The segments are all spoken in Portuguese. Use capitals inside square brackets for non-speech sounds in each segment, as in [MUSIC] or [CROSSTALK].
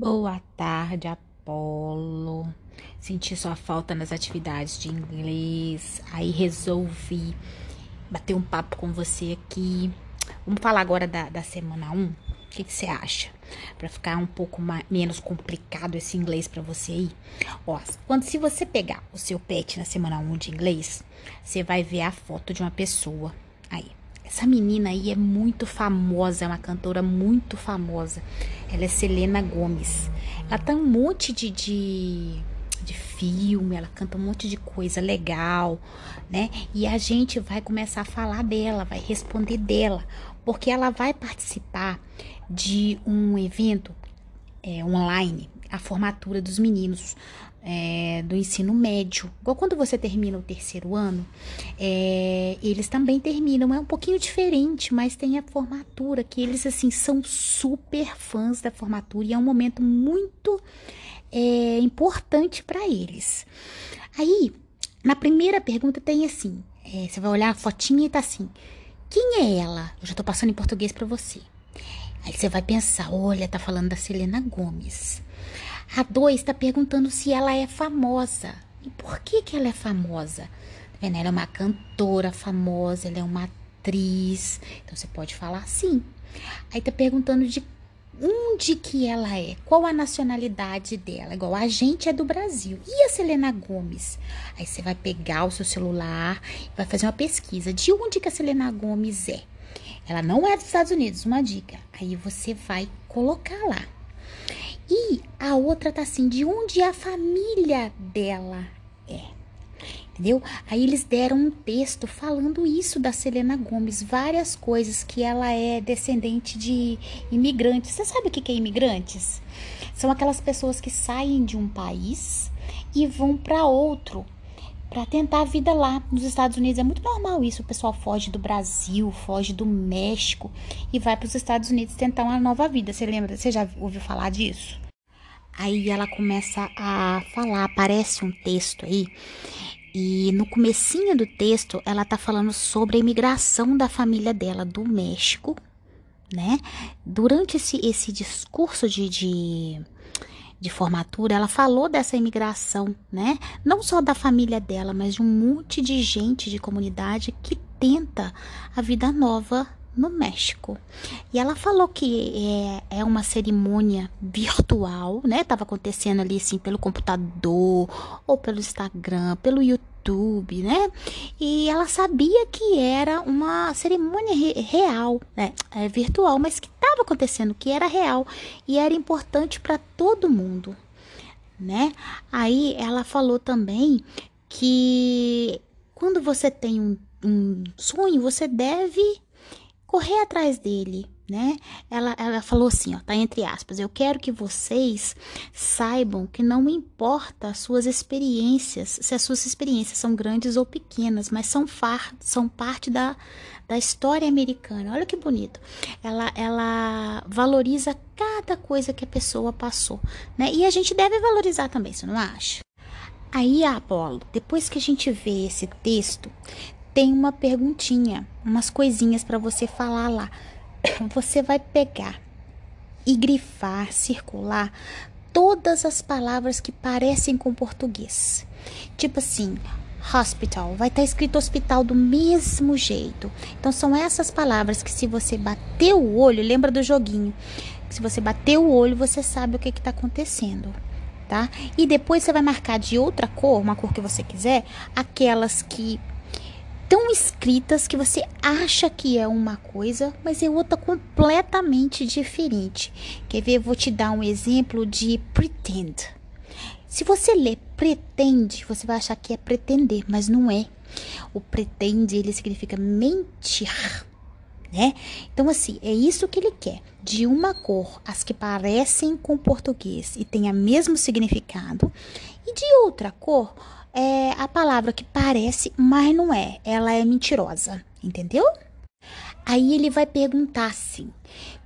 Boa tarde, Apolo. Senti sua falta nas atividades de inglês, aí resolvi bater um papo com você aqui. Vamos falar agora da, da semana 1? O que, você acha? Para ficar um pouco mais, menos complicado esse inglês para você aí. Ó, quando se você pegar o seu pet na semana 1 de inglês, você vai ver a foto de uma pessoa aí. Essa menina aí é muito famosa, é uma cantora muito famosa. Ela é Selena Gomes. Ela tem um monte de, de, de filme, ela canta um monte de coisa legal, né? E a gente vai começar a falar dela, vai responder dela, porque ela vai participar de um evento é, online, a formatura dos meninos é, do ensino médio. Igual quando você termina o terceiro ano, é, eles também terminam. É um pouquinho diferente, mas tem a formatura, que eles assim são super fãs da formatura e é um momento muito é, importante para eles. Aí, na primeira pergunta tem assim, é, você vai olhar a fotinha e tá assim, quem é ela? Eu já tô passando em português para você. Aí você vai pensar, olha, tá falando da Selena Gomes. A 2 está perguntando se ela é famosa. E por que, que ela é famosa? Tá? Ela é uma cantora famosa, ela é uma atriz. Então você pode falar sim. Aí tá perguntando de onde que ela é, qual a nacionalidade dela. Igual a gente é do Brasil. E a Selena Gomes? Aí você vai pegar o seu celular e vai fazer uma pesquisa de onde que a Selena Gomes é. Ela não é dos Estados Unidos, uma dica. Aí você vai colocar lá. E a outra tá assim, de onde a família dela é. Entendeu? Aí eles deram um texto falando isso da Selena Gomes, várias coisas que ela é descendente de imigrantes. Você sabe o que é imigrantes? São aquelas pessoas que saem de um país e vão para outro para tentar a vida lá nos Estados Unidos. É muito normal isso. O pessoal foge do Brasil, foge do México e vai para os Estados Unidos tentar uma nova vida. Você lembra? Você já ouviu falar disso? Aí ela começa a falar, aparece um texto aí. E no comecinho do texto, ela tá falando sobre a imigração da família dela do México, né? Durante esse, esse discurso de, de de formatura, ela falou dessa imigração, né? Não só da família dela, mas de um monte de gente de comunidade que tenta a vida nova no México. E ela falou que é, é uma cerimônia virtual, né? Tava acontecendo ali assim pelo computador ou pelo Instagram, pelo YouTube, né? E ela sabia que era uma cerimônia re real, né? É, virtual, mas que estava acontecendo, que era real e era importante para todo mundo, né? Aí ela falou também que quando você tem um, um sonho, você deve correr atrás dele, né? Ela, ela falou assim, ó, tá entre aspas, eu quero que vocês saibam que não importa as suas experiências, se as suas experiências são grandes ou pequenas, mas são, far, são parte da, da história americana. Olha que bonito. Ela, ela valoriza cada coisa que a pessoa passou, né? E a gente deve valorizar também, você não acha? Aí, Apolo, depois que a gente vê esse texto, tem uma perguntinha, umas coisinhas para você falar lá. [COUGHS] Você vai pegar e grifar, circular todas as palavras que parecem com português. Tipo assim, hospital, vai estar tá escrito hospital do mesmo jeito. Então são essas palavras que se você bater o olho, lembra do joguinho? Se você bater o olho, você sabe o que está acontecendo. Tá? E depois você vai marcar de outra cor, uma cor que você quiser, aquelas que tão escritas que você acha que é uma coisa, mas é outra completamente diferente. Quer ver? Vou te dar um exemplo de pretend. Se você ler pretende, você vai achar que é pretender, mas não é. O pretende, ele significa mentir, né? Então, assim, é isso que ele quer. De uma cor, as que parecem com português e têm o mesmo significado, e de outra cor, é a palavra que parece, mas não é. Ela é mentirosa, entendeu? Aí ele vai perguntar assim: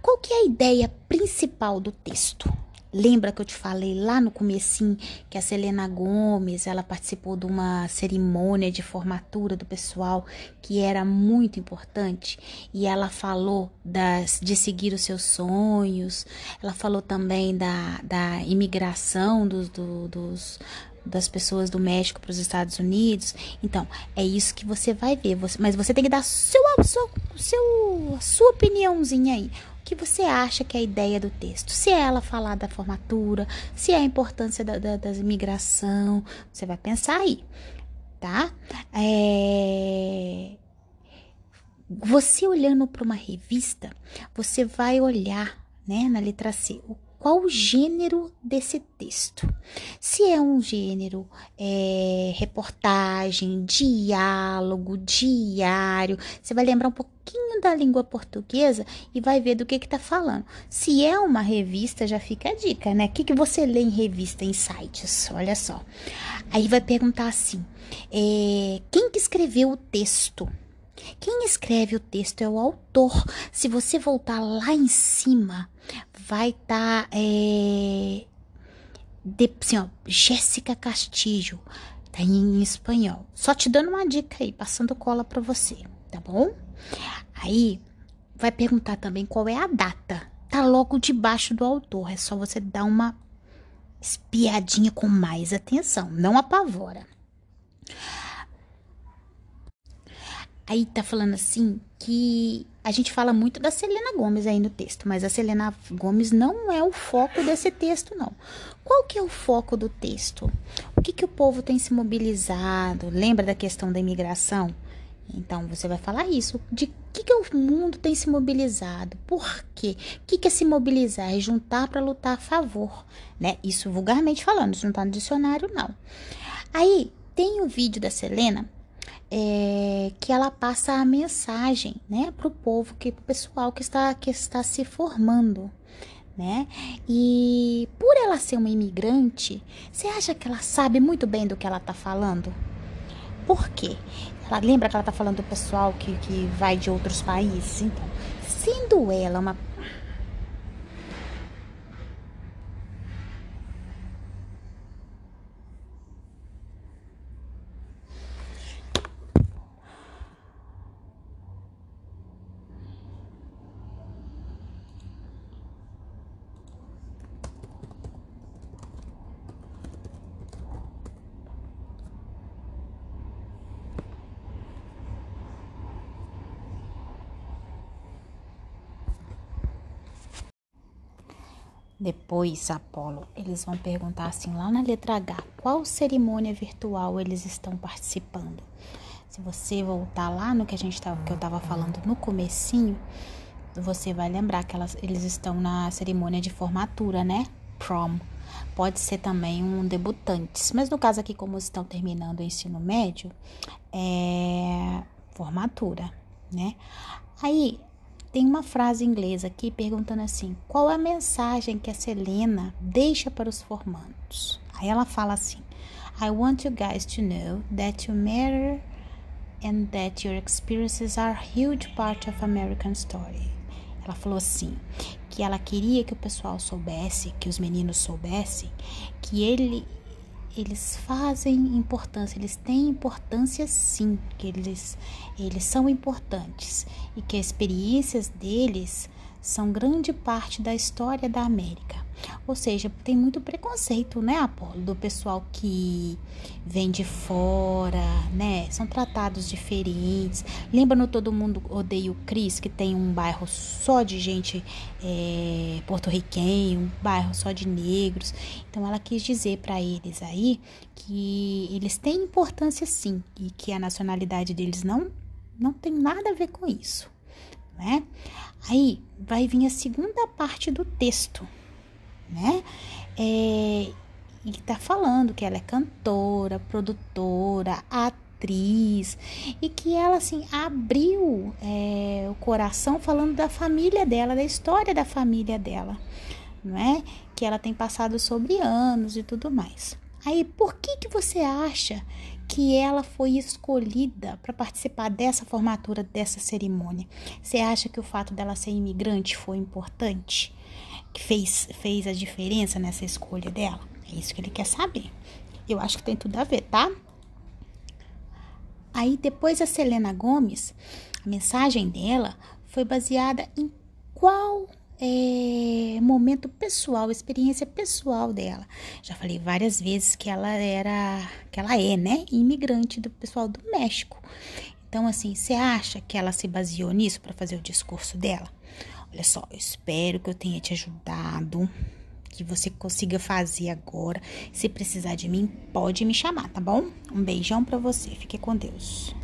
qual que é a ideia principal do texto? Lembra que eu te falei lá no comecinho que a Selena Gomes, ela participou de uma cerimônia de formatura do pessoal que era muito importante e ela falou das, de seguir os seus sonhos, ela falou também da, da imigração dos, do, dos das pessoas do México para os Estados Unidos. Então, é isso que você vai ver. Você, mas você tem que dar seu, seu, seu, sua opiniãozinha aí que você acha que é a ideia do texto. Se ela falar da formatura, se é a importância da, da, da imigração, você vai pensar aí, tá? É... Você olhando para uma revista, você vai olhar, né, na letra C, o qual o gênero desse texto. Se é um gênero é, reportagem, diálogo, diário, você vai lembrar um pouquinho da língua portuguesa e vai ver do que está falando. Se é uma revista, já fica a dica, né? O que, que você lê em revista, em sites? Olha só. Aí vai perguntar assim: é, quem que escreveu o texto? Quem escreve o texto é o autor. Se você voltar lá em cima, vai estar. Tá, é, assim, Jéssica Castillo. Tá em espanhol. Só te dando uma dica aí, passando cola para você, tá bom? Aí vai perguntar também qual é a data. Tá logo debaixo do autor. É só você dar uma espiadinha com mais atenção. Não apavora. Aí tá falando assim que a gente fala muito da Selena Gomes aí no texto, mas a Selena Gomes não é o foco desse texto, não. Qual que é o foco do texto? O que, que o povo tem se mobilizado? Lembra da questão da imigração? Então você vai falar isso. De que, que o mundo tem se mobilizado? Por quê? O que, que é se mobilizar? É juntar para lutar a favor, né? Isso vulgarmente falando, isso não tá no dicionário, não. Aí tem o vídeo da Selena é, que ela passa a mensagem, né, para o povo, que o pessoal que está que está se formando, né? E por ela ser uma imigrante, você acha que ela sabe muito bem do que ela está falando? Por quê? Ela lembra que ela está falando do pessoal que, que vai de outros países, então, sendo ela uma Depois, Apolo, eles vão perguntar assim lá na letra H, qual cerimônia virtual eles estão participando? Se você voltar lá no que a gente tava, que eu estava falando no comecinho, você vai lembrar que elas, eles estão na cerimônia de formatura, né? Prom. Pode ser também um debutantes, mas no caso aqui, como estão terminando o ensino médio, é formatura, né? Aí tem uma frase inglesa aqui perguntando assim: qual é a mensagem que a Selena deixa para os formandos? Aí ela fala assim: I want you guys to know that you matter and that your experiences are a huge part of American story. Ela falou assim, que ela queria que o pessoal soubesse, que os meninos soubessem, que ele eles fazem importância, eles têm importância sim, que eles, eles são importantes e que as experiências deles são grande parte da história da América. Ou seja, tem muito preconceito, né, Apolo, do pessoal que vem de fora, né? São tratados diferentes. Lembra no Todo Mundo Odeia o Cris, que tem um bairro só de gente é, porto-riquenho, um bairro só de negros. Então ela quis dizer para eles aí que eles têm importância sim e que a nacionalidade deles não não tem nada a ver com isso, né? Aí vai vir a segunda parte do texto, né? É, e tá falando que ela é cantora, produtora, atriz e que ela assim abriu é, o coração falando da família dela, da história da família dela, não é? Que ela tem passado sobre anos e tudo mais. Aí, por que que você acha que ela foi escolhida para participar dessa formatura, dessa cerimônia? Você acha que o fato dela ser imigrante foi importante? Fez, fez a diferença nessa escolha dela? É isso que ele quer saber. Eu acho que tem tudo a ver, tá? Aí depois a Selena Gomes, a mensagem dela foi baseada em qual é, momento pessoal, experiência pessoal dela. Já falei várias vezes que ela era, que ela é, né, imigrante do pessoal do México. Então, assim, você acha que ela se baseou nisso para fazer o discurso dela? Olha só, eu espero que eu tenha te ajudado, que você consiga fazer agora. Se precisar de mim, pode me chamar, tá bom? Um beijão para você. Fique com Deus.